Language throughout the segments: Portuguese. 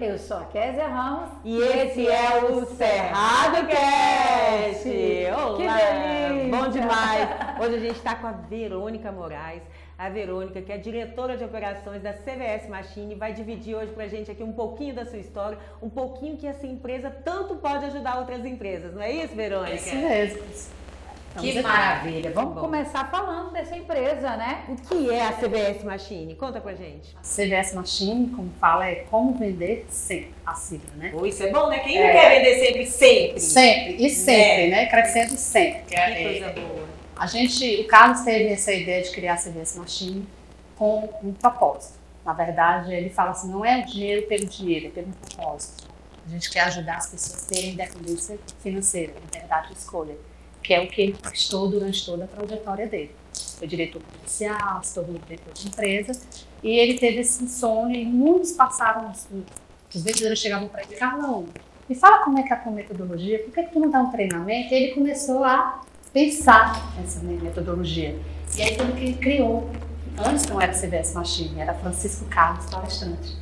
Eu sou a Kézia Ramos. E esse é o Cerrado Cast. Olá! Que delícia! Bom demais! Hoje a gente está com a Verônica Moraes. A Verônica, que é diretora de operações da CVS Machine, vai dividir hoje pra gente aqui um pouquinho da sua história, um pouquinho que essa empresa tanto pode ajudar outras empresas, não é isso, Verônica? Isso mesmo. Que maravilha! Vamos Bom. começar falando dessa empresa, né? O que é a CVS Machine? Conta pra gente. CVS Machine, como fala, é como vender sempre, a sigla, né? Oh, isso é bom, né? Quem É. não quer vender sempre, sempre? Sempre, e sempre, né? Crescendo sempre. Que coisa boa. A gente, o Carlos teve essa ideia de criar a CVS Machine com um propósito. Na verdade, ele fala assim, não é o dinheiro pelo dinheiro, é pelo propósito. A gente quer ajudar as pessoas a terem independência financeira, liberdade de escolha, que é o que ele conquistou durante toda a trajetória dele. Foi diretor comercial, se tornou diretor de empresa, e ele teve esse sonho, e muitos passaram, os, vendedores chegavam para ele, Carlão, me fala como é que é a tua metodologia, por que, que tu não dá um treinamento? E ele começou a pensar nessa metodologia. E aí tudo que ele criou, antes não era CVS Machine, era Francisco Carlos Palestrante.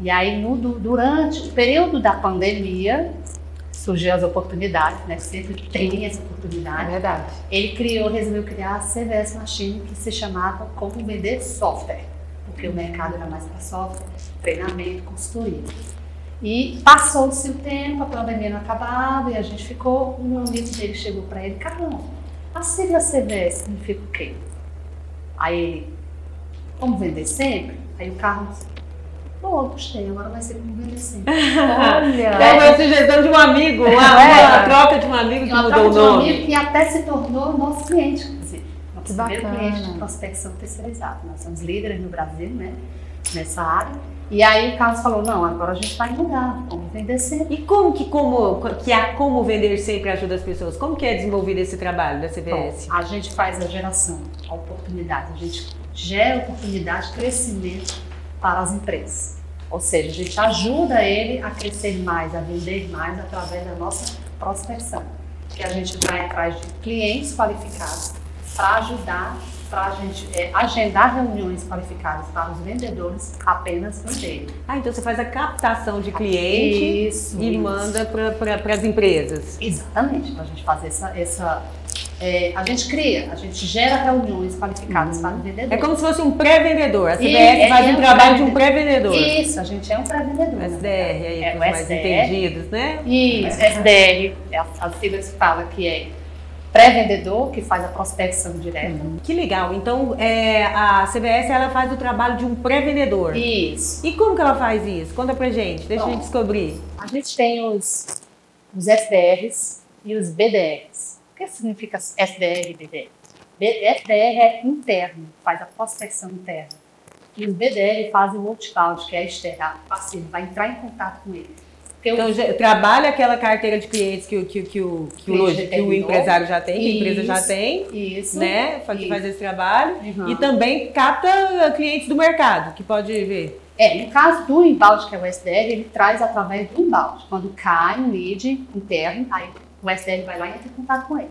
E aí no, du- durante o período da pandemia, surgiu as oportunidades, né? Sempre tem essa É oportunidade. verdade. Ele criou, resolveu criar a CVS Machine, que se chamava Como Vender Software, porque o mercado era mais para software, treinamento, consultoria. E passou-se o tempo, a pandemia não acabava e a gente ficou. Um amigo dele chegou para ele: Carlão, a sigla CVS significa o quê? Aí ele: Como vender sempre? Aí o Carlos: Pô, gostei, agora vai ser como vender sempre. Olha! É uma sugestão de um amigo, uma, É. uma troca de um amigo que Uma mudou o troca de um nome. amigo que até se tornou nosso cliente, inclusive. Nosso Que primeiro bacana. cliente de prospecção terceirizada. Nós somos líderes no Brasil, né? Nessa área. E aí o Carlos falou, não, agora a gente vai mudar, vamos vender sempre. E como que, como, que a Como Vender Sempre ajuda as pessoas? Como que é desenvolvido esse trabalho da CVS? Bom, a gente faz a geração, a oportunidade, a gente gera oportunidade, crescimento para as empresas. Ou seja, a gente ajuda ele a crescer mais, a vender mais através da nossa prospecção. Que a gente vai atrás de clientes qualificados para ajudar, para a gente é, agendar reuniões qualificadas para os vendedores apenas venderem. Ah, então você faz a captação de cliente Isso. e isso. manda para as empresas. Exatamente, para a gente fazer essa. essa é, a gente cria, a gente gera reuniões qualificadas para os vendedores. É como se fosse um pré-vendedor. A CVS E- faz é um trabalho de um pré-vendedor. Isso, a gente é um pré-vendedor. SDR verdade. aí, É, o os mais SDR. entendidos, né? Isso, SDR, é a, a sigla que fala que é pré-vendedor, que faz a prospecção direta. Que legal. Então, é, a CVS ela faz o trabalho de um pré-vendedor. Isso. E como que ela faz isso? Conta pra gente, deixa a Bom. gente descobrir. A gente tem os, os SDRs e os BDRs. O que significa SDR e BDR? SDR é interno, faz a prospecção interna. E os BDR fazem o outbound, que é externo, a passivo, vai entrar em contato com ele. O Então, já- trabalha aquela carteira de clientes que, o- que, o- que, o, que, o, loja- que o empresário já tem, que a empresa já Isso. tem, Isso. né? Faz, Isso. faz esse trabalho. Uhum. E também capta clientes do mercado, que pode ver. É, no caso do embalde, que é o SDR, ele traz através do embalde. Quando cai um lead interno, aí o SDR vai lá e entra em contato com ele.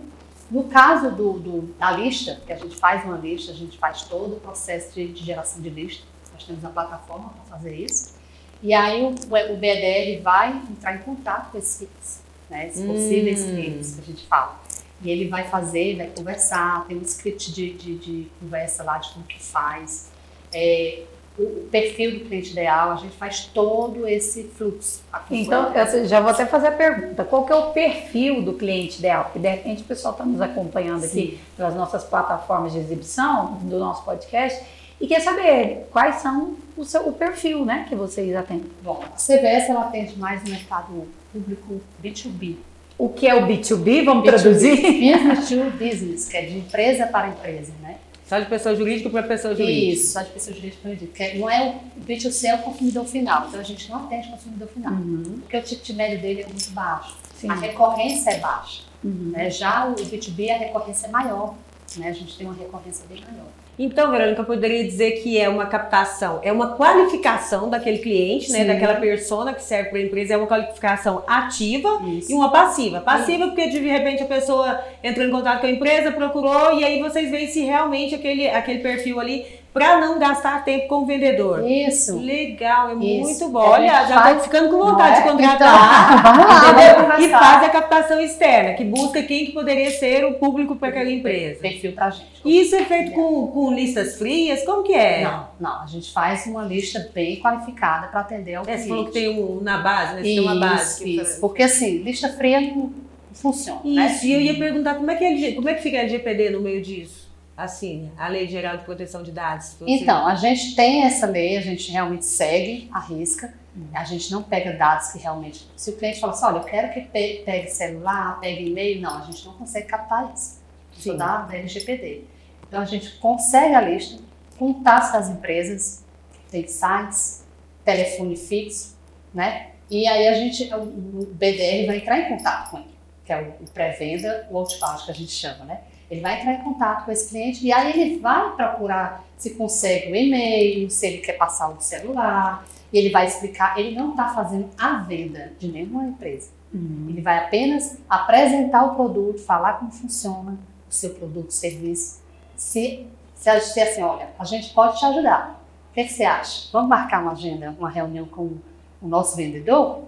No caso do, do- da lista, que a gente faz uma lista, a gente faz todo o processo de, de geração de lista. Nós temos a plataforma para fazer isso. E aí o, o BDR vai entrar em contato com esses clientes, né? Esses possíveis Hum. clientes que a gente fala. E ele vai fazer, vai conversar, tem um script de, de, de conversa lá de como que faz. É, o perfil do cliente ideal, a gente faz todo esse fluxo. Então, eu já vou até fazer a pergunta: qual que é o perfil do cliente ideal? Porque de repente o pessoal está nos acompanhando aqui Sim. pelas nossas plataformas de exibição do nosso podcast e quer saber quais são o, seu, o perfil né, que vocês atendem. Bom, a CVS ela atende mais no mercado público B2B. O que é o B2B? Vamos B2B, traduzir? Business to business, que é de empresa para empresa, né? Só de pessoa jurídica para pessoa jurídica. Isso, só de pessoas jurídicas para jurídicas. Que Não é o B2C, é o consumidor final. Então a gente não atende o consumidor final. Uhum, Porque o ticket médio dele é muito baixo. sim. A recorrência é baixa. Uhum. Né? Já o B2B, a recorrência é maior. Né? A gente tem uma recorrência bem maior. Então, Verônica, eu poderia dizer que é uma captação, é uma qualificação daquele cliente, né? Sim. Daquela persona que serve para a empresa, é uma qualificação ativa Isso. e uma passiva. Passiva porque de repente a pessoa entrou em contato com a empresa, procurou e aí vocês veem se realmente aquele, aquele perfil ali para não gastar tempo com o vendedor. Isso. Legal, é Isso. muito bom. A Olha, já faz- tô ficando com vontade é? de contratar. Então, vamos lá, Entendeu? E faz a captação externa, que busca quem que poderia ser o público para aquela empresa. Perfil pra gente. Isso é feito com, com listas frias? Como que é? Não, não. A gente faz uma lista bem qualificada para atender ao É, cliente. você falou que tem um na base, né? Você tem Isso, uma base. isso. Porque assim, lista fria não funciona, né? Isso, e eu ia perguntar como é que, é, como é que fica a LGPD no meio disso? Assim, a Lei Geral de Proteção de Dados. Você- Então, a gente tem essa lei, a gente realmente segue a risca. A gente não pega dados que realmente. Se o cliente fala assim, olha, eu quero que pe- pegue celular, pegue e-mail, não, a gente não consegue captar isso. Isso dá da LGPD. Então a gente consegue a lista, contatos das empresas, tem sites, telefone fixo, né? E aí a gente, o BDR vai entrar em contato com ele, que é o o pré-venda, o outbound que a gente chama, né? Ele vai entrar em contato com esse cliente e aí ele vai procurar se consegue o e-mail, se ele quer passar o celular, e ele vai explicar. Ele não está fazendo a venda de nenhuma empresa. Hum. Ele vai apenas apresentar o produto, falar como funciona o seu produto, serviço. Se, se a gente assim, olha, a gente pode te ajudar. O que, que você acha? Vamos marcar uma agenda, uma reunião com o nosso vendedor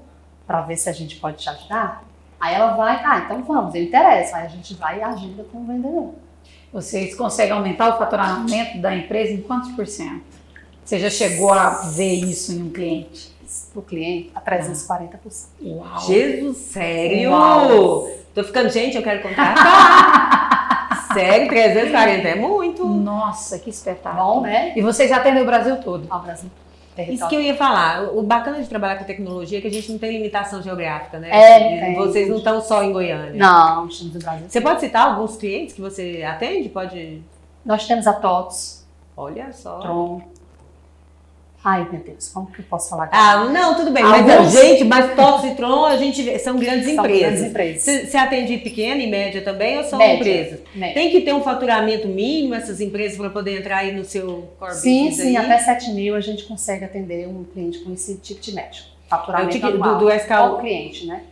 para ver se a gente pode te ajudar? Aí ela vai, ah, então vamos, eu interessa. Aí a gente vai e agenda com o vendedor. Vocês conseguem aumentar o faturamento da empresa em quantos por cento? Você já chegou a ver isso em um cliente? O cliente a 340%. Uau! Jesus, sério? Uau. Tô ficando, gente, eu quero contratar. sério, 340 é muito. Nossa, que espetáculo. Bom, né? E vocês atendem o Brasil todo? Ao Brasil. Isso Território. que eu ia falar. O bacana de trabalhar com tecnologia é que a gente não tem limitação geográfica, né? É, tem. Vocês não estão só em Goiânia. Não, estamos do Brasil. Você pode citar alguns clientes que você atende? Pode. Nós temos a TOTS, Olha só. Tron. Ai, meu Deus, como que eu posso falar? Ah, não, tudo bem. Alguns- Mas, gente, mas TOTS e Tron, a gente são grandes São empresas. grandes empresas. Você, atende pequena e média também ou são Média. empresas? Né? Tem que ter um faturamento mínimo essas empresas para poder entrar aí no seu core Sim, sim, aí? até 7 mil a gente consegue atender um cliente com esse ticket médio. É o Faturamento ticket do, anual. do Ao SKU. cliente, né?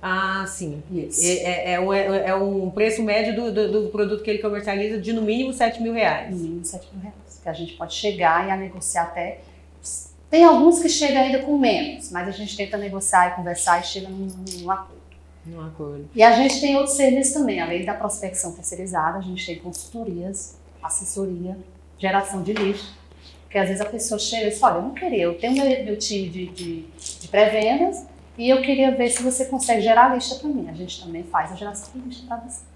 Ah, sim. Isso. É, é- é um, é um preço médio do, do, do produto que ele comercializa de no mínimo 7 mil reais. No mínimo 7 mil reais. Que a gente pode chegar e a negociar até. Tem alguns que chegam ainda com menos, mas a gente tenta negociar e conversar e chega num, num acordo. Num acordo. E a gente tem outros serviços também, além da prospecção terceirizada, a gente tem consultorias, assessoria, geração de lista. Porque às vezes a pessoa chega e diz, olha, eu não queria, eu tenho meu, meu time de, de, de pré-vendas e eu queria ver se você consegue gerar lista para mim. A gente também faz a geração de lista para você.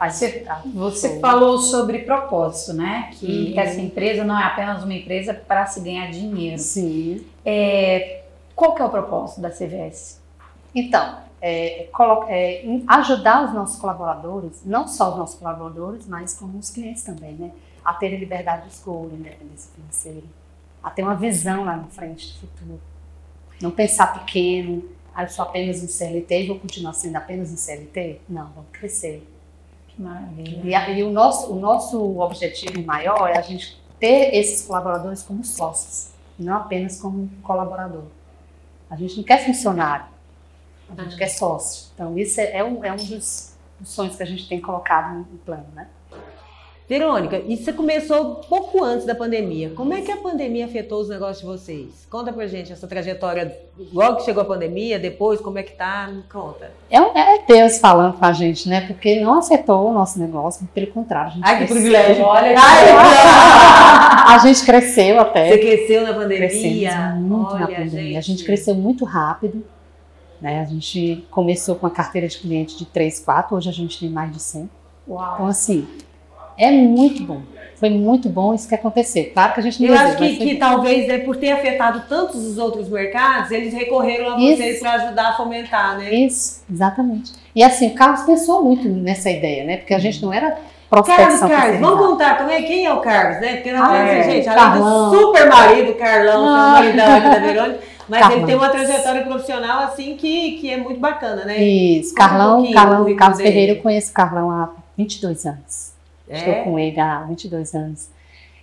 Faz Você-. Você Show. falou sobre propósito, né? Que Uhum. essa empresa não é apenas uma empresa para se ganhar dinheiro. Sim. É, qual que é o propósito da CVS? Então, é, é, ajudar os nossos colaboradores, não só os nossos colaboradores, mas como os clientes também, né? A terem liberdade de escolha, independência financeira, a ter uma visão lá na frente do futuro. Não pensar pequeno, ah, eu sou apenas um CLT e vou continuar sendo apenas um CLT? Não, vamos crescer. Maravilha. E, e o, nosso, o nosso objetivo maior é a gente ter esses colaboradores como sócios, não apenas como colaborador. A gente não quer funcionário, a gente quer sócio. Então, isso é, é um, é um dos, dos sonhos que a gente tem colocado no plano, né? Verônica, e você começou pouco antes da pandemia. Como é que a pandemia afetou os negócios de vocês? Conta pra gente essa trajetória, logo que chegou a pandemia, depois, como é que tá? Me conta. É, é Deus falando com a gente, né? Porque não afetou o nosso negócio, pelo contrário. A gente Ai, que cresceu. privilégio. Olha A gente cresceu até. Você cresceu na pandemia? Crescemos muito na Olha, pandemia. A gente cresceu muito rápido. Né? A gente começou com uma carteira de cliente de 3, 4, hoje a gente tem mais de 100. Então, Uau. assim, é muito bom. Foi muito bom isso que aconteceu. Claro que a gente não Eu deseja, acho que, que talvez, né, por ter afetado tantos os outros mercados, eles recorreram a Isso. vocês para ajudar a fomentar, né? Isso, exatamente. E assim, o Carlos pensou muito nessa ideia, né? Porque a gente não era Carlos, prospecção Carlos, terceirizada. vamos contar é, quem é o Carlos, né? Porque nós Ah, é, gente, além Carlão. do super marido, Carlão, Ah. maridão aqui da Verônica, mas Carlão. ele tem uma trajetória profissional assim que, que é muito bacana, né? Isso, Conta um Carlão, Carlão Carlos dele. Ferreira, eu conheço o Carlão há 22 anos. Estou É? com ele há 22 anos.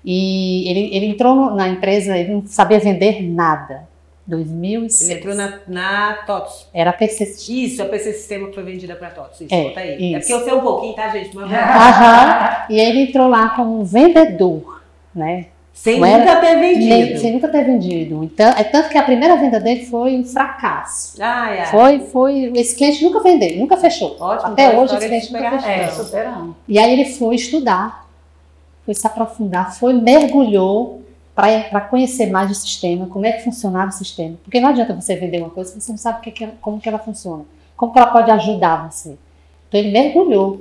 E ele, ele entrou na empresa, ele não sabia vender nada. 2006. Ele entrou na, na TOTS. Era PC. Isso, a PC Sistema que foi vendida para TOTS. Isso, É, conta aí. É isso. porque eu sei um pouquinho, tá, gente? Mas... Aham. E ele entrou lá como vendedor, né? Sem Não era- nunca ter Nem- vendido. sem nunca ter vendido. Então, é tanto que a primeira venda dele foi um fracasso. Ai, ai. Foi, foi. Esse cliente nunca vendeu, nunca fechou. Ótimo, Até então, hoje história esse cliente nunca superação. fechou. É, superando. E aí ele foi estudar, foi se aprofundar, foi mergulhou para conhecer mais o sistema, como é que funcionava o sistema. Porque não adianta você vender uma coisa se você não sabe que como que ela funciona, como que ela pode ajudar você. Então ele mergulhou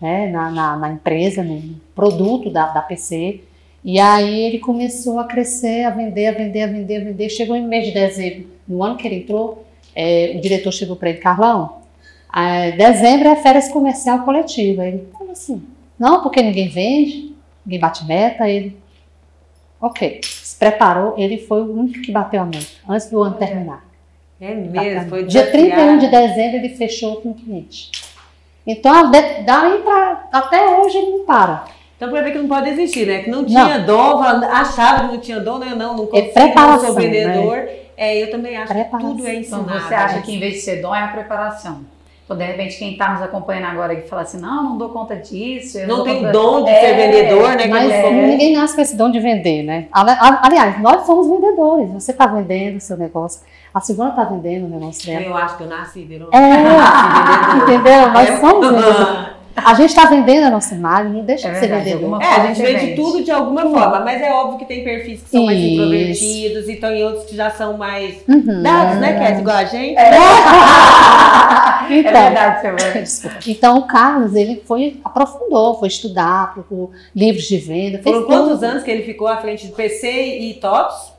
né, na, na, na empresa, no produto da, da PC, e aí ele começou a crescer, a vender, a vender, a vender, a vender. Chegou em mês de dezembro, no ano que ele entrou, eh, o diretor chegou para ele, Carlão, ah, dezembro é férias comercial coletiva. Ele, como assim? Não, porque ninguém vende, ninguém bate meta. Ele, ok, se preparou, ele foi o único que bateu a meta, antes do ano terminar. É mesmo, foi Dia desafiado. 31 de dezembro ele fechou com o cliente. Então, daí pra, até hoje ele não para. Então, pra ver que não pode existir, né? Que não tinha dom, achava que não tinha dom, né? Não, não consigo, não preparação, sou vendedor. É, eu também acho que Preparação. tudo é Então ensinado. você acha né? que em vez de ser dom é a preparação. Então, de repente, quem está nos acompanhando agora e fala assim, não, não dou conta disso. eu Não tem conta- dom de É, ser vendedor, né? que Mas não sou- ninguém nasce com esse dom de vender, né? Aliás, nós somos vendedores. Você está vendendo o seu negócio. A segunda está vendendo o negócio dela. Eu acho que eu nasci, virou. É, nasci vendedor. entendeu? Nós É. somos vendedores. A gente está vendendo a nossa imagem, não deixa É de ser verdade, vendedor. alguma É, a gente vende vende. tudo de alguma forma, mas é óbvio que tem perfis que são mais Isso. introvertidos e tem outros que já são mais Uhum. dados, né, Cat? Igual a gente. É Então, verdade, Silvana. Desculpa. Então, o Carlos, ele foi, aprofundou, foi estudar, procurou livros de venda. Foram quantos tudo. anos que ele ficou à frente de PC e TOTS?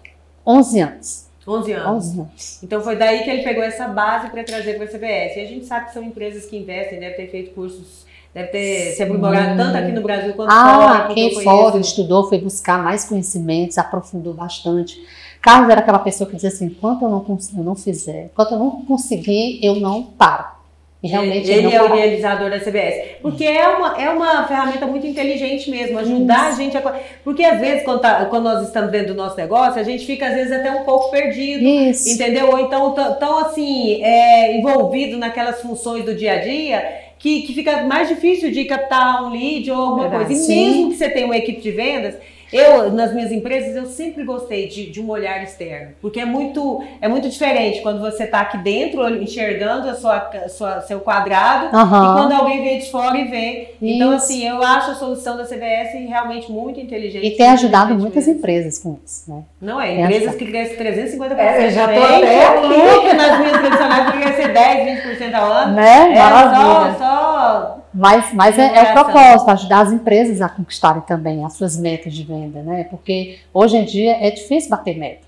11 anos. 11 anos. 11 anos. Então foi daí que ele pegou essa base para trazer para a CBS. E a gente sabe que são empresas que investem, deve ter feito cursos, deve ter se aprimorado tanto aqui no Brasil quanto fora. Ah, porque quem fora estudou, foi buscar mais conhecimentos, aprofundou bastante. Carlos era aquela pessoa que dizia assim: enquanto eu não, eu não fizer, enquanto eu não conseguir, eu não paro. E realmente ele, ele é o parou. idealizador da CBS. Porque é uma, é uma ferramenta muito inteligente mesmo, ajudar a gente a. Porque às vezes, quando, tá- quando nós estamos dentro do nosso negócio, a gente fica às vezes até um pouco perdido. Isso. Entendeu? Ou então tão, assim, é, envolvido naquelas funções do dia a dia que, que fica mais difícil de captar um lead ou alguma Verdade. coisa. E Sim. mesmo que você tenha uma equipe de vendas, eu, nas minhas empresas, eu sempre gostei de, de um olhar externo. Porque é muito, é muito diferente quando você está aqui dentro, enxergando a sua, a sua, seu quadrado, e Aham. quando alguém vem de fora e vê. Então, Isso. assim, eu acho a solução da CBS realmente muito inteligente. E tem ajudado muitas mesmo. empresas com isso, né? Não é, Tem empresas ajudado. que crescem 350%. É, eu já tô até é aqui. louco, nas minhas tradicionais poderia ser 10, 20% ao ano. Né? É Maravilha. só, só Mas, mas é, é o propósito, ajudar as empresas a conquistarem também as suas metas de venda, né? Porque hoje em dia é difícil bater meta.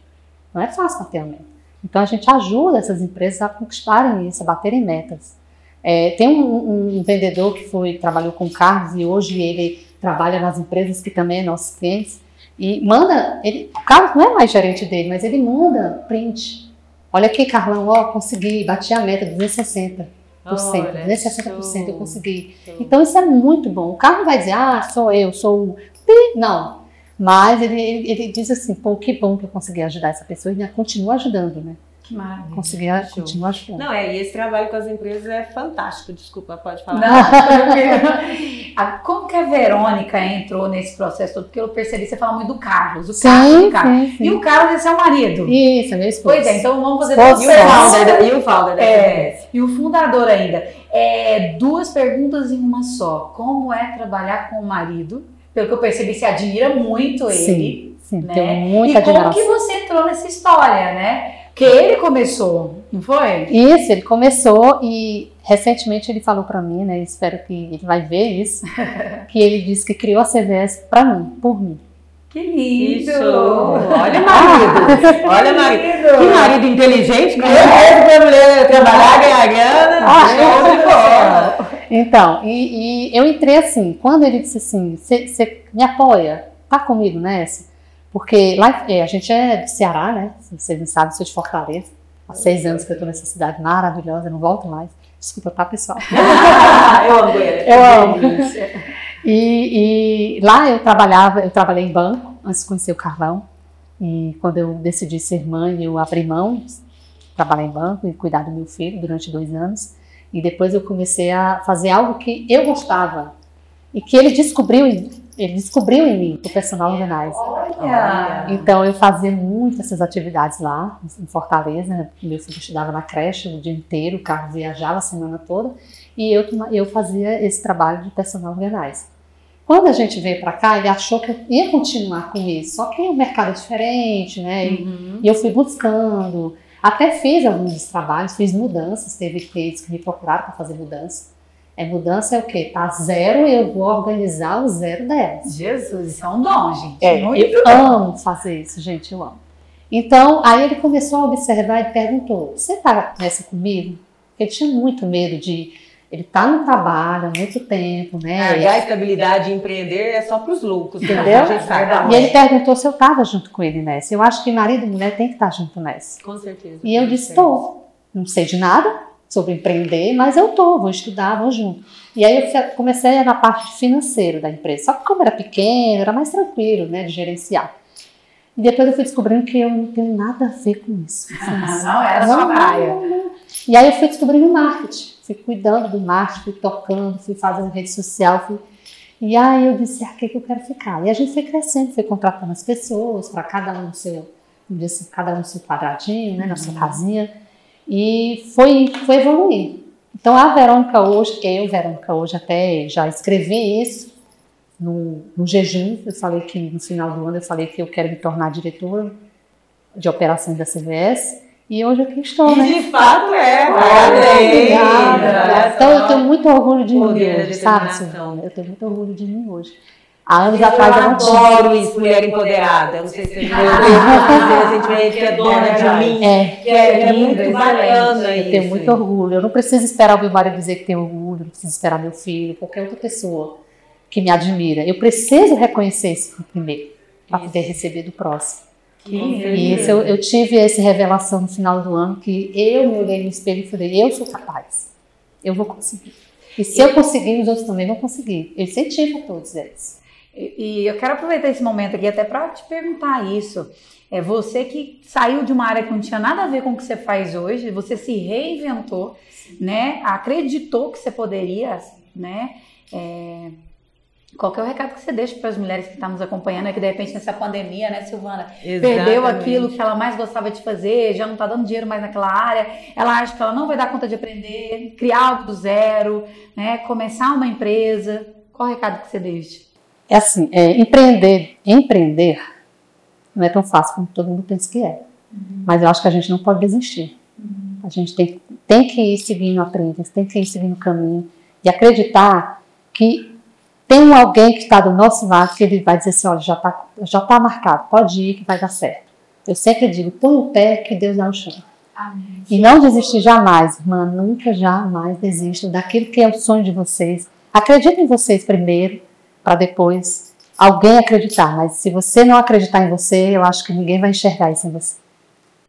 Não é fácil bater a meta. Então a gente ajuda essas empresas a conquistarem isso, a baterem metas. É, tem um, um vendedor que foi trabalhou com o Carlos e hoje ele trabalha nas empresas que também é nossos clientes e manda, ele, o Carlos não é mais gerente dele, mas ele manda print. Olha aqui, Carlão, ó, consegui, bati a meta, 260%. Olha, 260% eu show. consegui. Show. Então isso é muito bom. O carro vai dizer, ah, sou eu, sou o. Não. Mas ele, ele, ele diz assim, pô, que bom que eu consegui ajudar essa pessoa e ainda continua ajudando, né? Que maravilha. Consegui Show. continuar ajudando. Não, é, e esse trabalho com as empresas é fantástico. Desculpa, pode falar. Não, Como que a Verônica entrou nesse processo todo? Porque eu percebi, você fala muito do Carlos, o Carlos, Sim, o Carlos. sim, sim. E o Carlos é seu marido. Isso, é meu esposo. Pois é, então vamos fazer duas E o founder, e o founder da É, e o fundador ainda. É, duas perguntas em uma só. Como é trabalhar com o marido? Pelo que eu percebi, você admira muito ele. Sim, sim, né? E muita como admiração. que você entrou nessa história, né? Porque ele começou, não foi? Isso, ele começou e recentemente ele falou pra mim, né? Espero que ele vai ver isso, que ele disse que criou a CVS pra mim, por mim. Que lindo! Isso! Olha marido! Olha marido! Que marido inteligente, que é pra mulher trabalhar, ganhar grana. Ah, show de bola. Então, e, e eu entrei assim, quando ele disse assim, você me apoia, tá comigo nessa? Porque lá, é, a gente é do Ceará, né? Se vocês não sabem, sou de Fortaleza. Há seis anos que eu tô nessa cidade maravilhosa, não volto mais. Desculpa, tá, pessoal? Eu amo Goiânia. Eu amo. E, e lá eu trabalhava, eu trabalhei em banco antes de conhecer o Carlão. E quando eu decidi ser mãe, eu abri mão, trabalhar em banco e cuidar do meu filho durante dois anos. E depois eu comecei a fazer algo que eu gostava e que ele descobriu ele descobriu em mim o personal organizer. Olha. Então eu fazia muitas essas atividades lá em Fortaleza. Meu filho estudava na creche o dia inteiro, o carro viajava a semana toda e eu, eu fazia esse trabalho de personal organizer. Quando a gente veio para cá, ele achou que eu ia continuar com isso, só que o mercado é diferente, né? Uhum. E eu fui buscando, até fiz alguns trabalhos, fiz mudanças, teve clientes que me procuraram para fazer mudança. É mudança é o quê? Tá zero, eu vou organizar o zero delas. Jesus, isso é um dom, gente. É, Muito eu amo fazer isso, gente, eu amo. Então, aí ele começou a observar e perguntou: Você tá nessa comigo? Porque ele tinha muito medo de. Ele tá no trabalho há muito tempo, né? Ah, a estabilidade de empreender é só para os loucos, né? Entendeu? E ele perguntou se eu estava junto com ele nessa. Eu acho que marido e mulher tem que estar junto nessa. Com certeza. E eu disse: Estou. Não sei de nada sobre empreender, mas eu tô, vou estudar, vou junto. E aí eu comecei na parte financeira da empresa. Só que como era pequeno, era mais tranquilo, né, de gerenciar. E depois eu fui descobrindo que eu não tenho nada a ver com isso. Não era sua praia. E aí eu fui descobrindo o marketing. Fui cuidando do marketing, fui tocando, fui fazendo rede social. Fui... E aí eu disse, ah, o que, eu quero ficar? E a gente foi crescendo, foi contratando as pessoas, para cada um no seu, assim, cada um seu quadradinho, né, na sua casinha. E foi, foi evoluir. Então a Verônica hoje, eu, Verônica hoje, até já escrevi isso no, no jejum. Eu falei que no final do ano eu falei que eu quero me tornar diretora de operações da CVS. E hoje aqui estou, né? E de fato é, Obrigada. parabéns. Então eu tenho muito orgulho de mim hoje, sabe. Silvana? Eu tenho muito orgulho de mim hoje. Há anos Eu atrás eu não tinha. adoro isso, mulher empoderada. Eu não sei se você viu recentemente, que é dona de mim. É, Que é, é muito bacana eu isso. tenho muito orgulho. Eu não preciso esperar o meu marido dizer que tem orgulho, não preciso esperar meu filho, qualquer outra pessoa que me admira. Eu preciso reconhecer isso primeiro, para poder receber do próximo. E isso, eu, eu tive essa revelação no final do ano que eu me olhei no espelho e falei, eu sou capaz, eu vou conseguir. E se eu conseguir, os outros também vão conseguir. Eu incentivo todos eles. E e eu quero aproveitar esse momento aqui até para te perguntar isso. É você que saiu de uma área que não tinha nada a ver com o que você faz hoje, você se reinventou, né? Acreditou que você poderia, né? É, Qual que é o recado que você deixa para as mulheres que estão nos acompanhando, é que de repente nessa pandemia, né, Silvana, perdeu Exatamente. aquilo que ela mais gostava de fazer, já não está dando dinheiro mais naquela área, ela acha que ela não vai dar conta de aprender, criar algo do zero, né, começar uma empresa. Qual o recado que você deixa? É assim, é, empreender, empreender não é tão fácil como todo mundo pensa que é. Mas eu acho que a gente não pode desistir. A gente tem, tem que ir seguindo a trilha, tem que ir seguindo o caminho e acreditar que tem alguém que está do nosso lado que ele vai dizer assim, olha, já está já tá marcado, pode ir que vai dar certo. Eu sempre digo, põe o pé que Deus dá o chão. E não desistir jamais, irmã, nunca jamais desistam daquilo que é o sonho de vocês. Acreditem em vocês primeiro, para depois alguém acreditar. Mas se você não acreditar em você, eu acho que ninguém vai enxergar isso em você.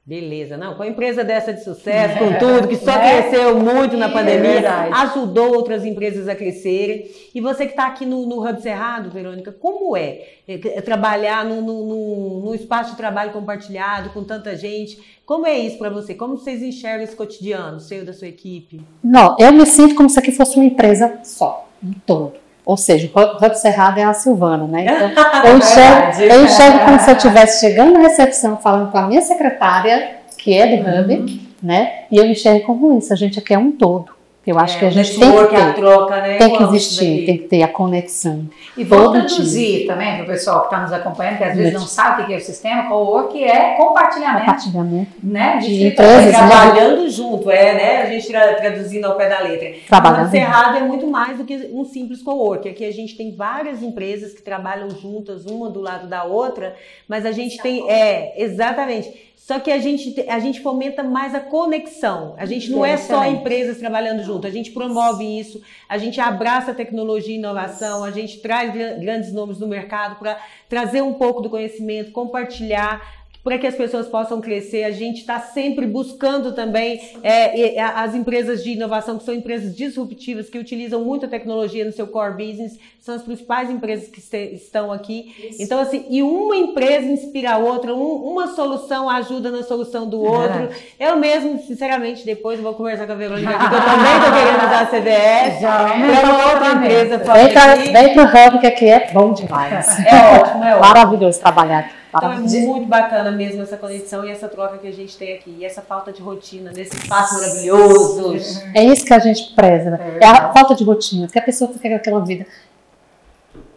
Beleza, não, com a empresa dessa de sucesso, com tudo, que só cresceu muito na pandemia, verdade. ajudou outras empresas a crescerem. E você que está aqui no, no Hub Cerrado, Verônica, como é, é, é trabalhar num espaço de trabalho compartilhado com tanta gente? Como é isso para você? Como vocês enxergam esse cotidiano, seu da sua equipe? Não, eu me sinto como se aqui fosse uma empresa só, um todo. Ou seja, o Hub Cerrado é a Silvana, né? Então, eu enxergo, eu enxergo como se eu estivesse chegando na recepção, falando com a minha secretária, que é do Hub, né? E eu enxergo como isso. A gente aqui é um todo. Eu acho que a o gente tem que network, a ter. troca, né? Tem que existir, tem que ter a conexão. E vou traduzir também para o pessoal que está nos acompanhando, que às vezes não sabe o que é o sistema, co-work é compartilhamento Compartilhamento. né, de, De empresas, né? Trabalhando junto, é, né? A gente tra- traduzindo ao pé da letra. Trabalhando Mas Cerrado é muito mais do que um simples co-work. Aqui a gente tem várias empresas que trabalham juntas, uma do lado da outra, mas a gente tem. É, exatamente. Só que a gente, te- a gente fomenta mais a conexão. A gente não é só Excelente. empresas trabalhando junto, a gente promove isso, a gente abraça a tecnologia e inovação, a gente traz gran- grandes nomes no mercado para trazer um pouco do conhecimento, compartilhar para que as pessoas possam crescer. A gente está sempre buscando também é, as empresas de inovação, que são empresas disruptivas, que utilizam muita tecnologia no seu core business, são as principais empresas que estão aqui. Isso. Então, assim, e uma empresa inspira a outra, um, uma solução ajuda na solução do outro. É eu mesmo, sinceramente, depois vou conversar com a Verônica aqui, que eu também estou querendo usar a CDS. Já, é uma outra empresa. Vem para o Hub, que aqui é bom demais. É ótimo, é ótimo. Maravilhoso trabalhar aqui. Então é muito bacana mesmo essa conexão e essa troca que a gente tem aqui. E essa falta de rotina nesse espaço maravilhoso. É isso que a gente preza. Né? É a falta de rotina. Porque a pessoa quer aquela vida.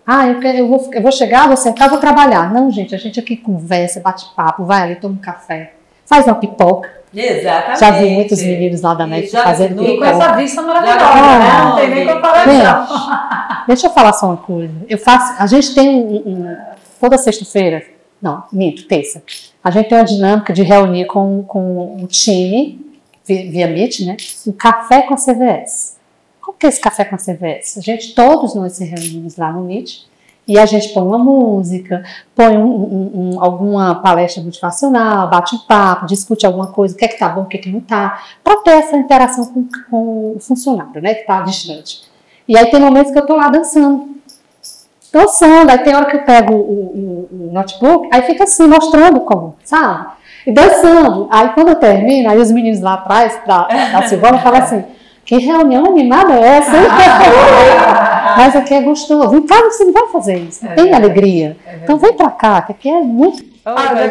Ah, eu, quero, eu, vou, eu vou chegar, vou sentar, vou trabalhar. Não, gente, a gente aqui conversa, bate papo, vai ali, toma um café, faz uma pipoca. Exatamente. Já vi muitos meninos lá da NET fazendo pipoca. E com essa vista maravilhosa, né? Não tem nem comparação. deixa eu falar só uma coisa. Eu faço, a gente tem um, um toda sexta-feira, não, minto, terça. A gente tem uma dinâmica de reunir com, com um time, via, via Meet, né? Um café com a CVS. Como que é esse café com a CVS? A gente, todos nós se reunimos lá no Meet e a gente põe uma música, põe um, um, um, alguma palestra motivacional, bate um papo, discute alguma coisa, o que é que tá bom, o que é que não tá, para ter essa interação com, com, o funcionário, né, que está distante. E aí tem momentos que eu tô lá dançando, dançando. Aí tem hora que eu pego o, o, o, notebook, aí fica assim, mostrando como, sabe? E dançando. Aí quando eu termino, aí os meninos lá atrás, da, da Silvana, falam assim, que reunião animada é essa? Mas aqui é gostoso. Vem cá, você não vai fazer isso. É tem alegria. É então vem pra cá, que aqui é muito ah, já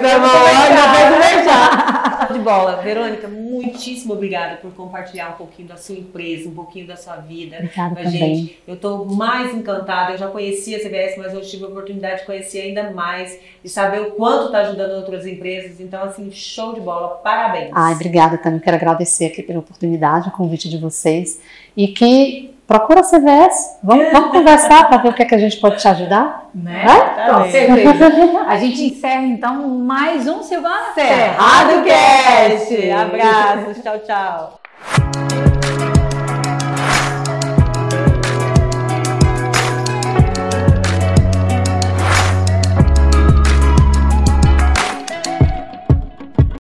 fez já De bola. Verônica, muitíssimo obrigada por compartilhar um pouquinho da sua empresa, um pouquinho da sua vida. Obrigada com a gente. Eu estou mais encantada. Eu já conhecia a CBS, mas hoje tive a oportunidade de conhecer ainda mais e saber o quanto está ajudando outras empresas. Então, assim, show de bola. Parabéns. Ai, obrigada também. Quero agradecer aqui pela oportunidade, o convite de vocês. E que procura a CVS, vamos, vamos conversar para ver o que, é que a gente pode te ajudar. Né? É? Com certeza. A gente encerra então mais um Silvana Cerrado Cast. Abraços, tchau, tchau.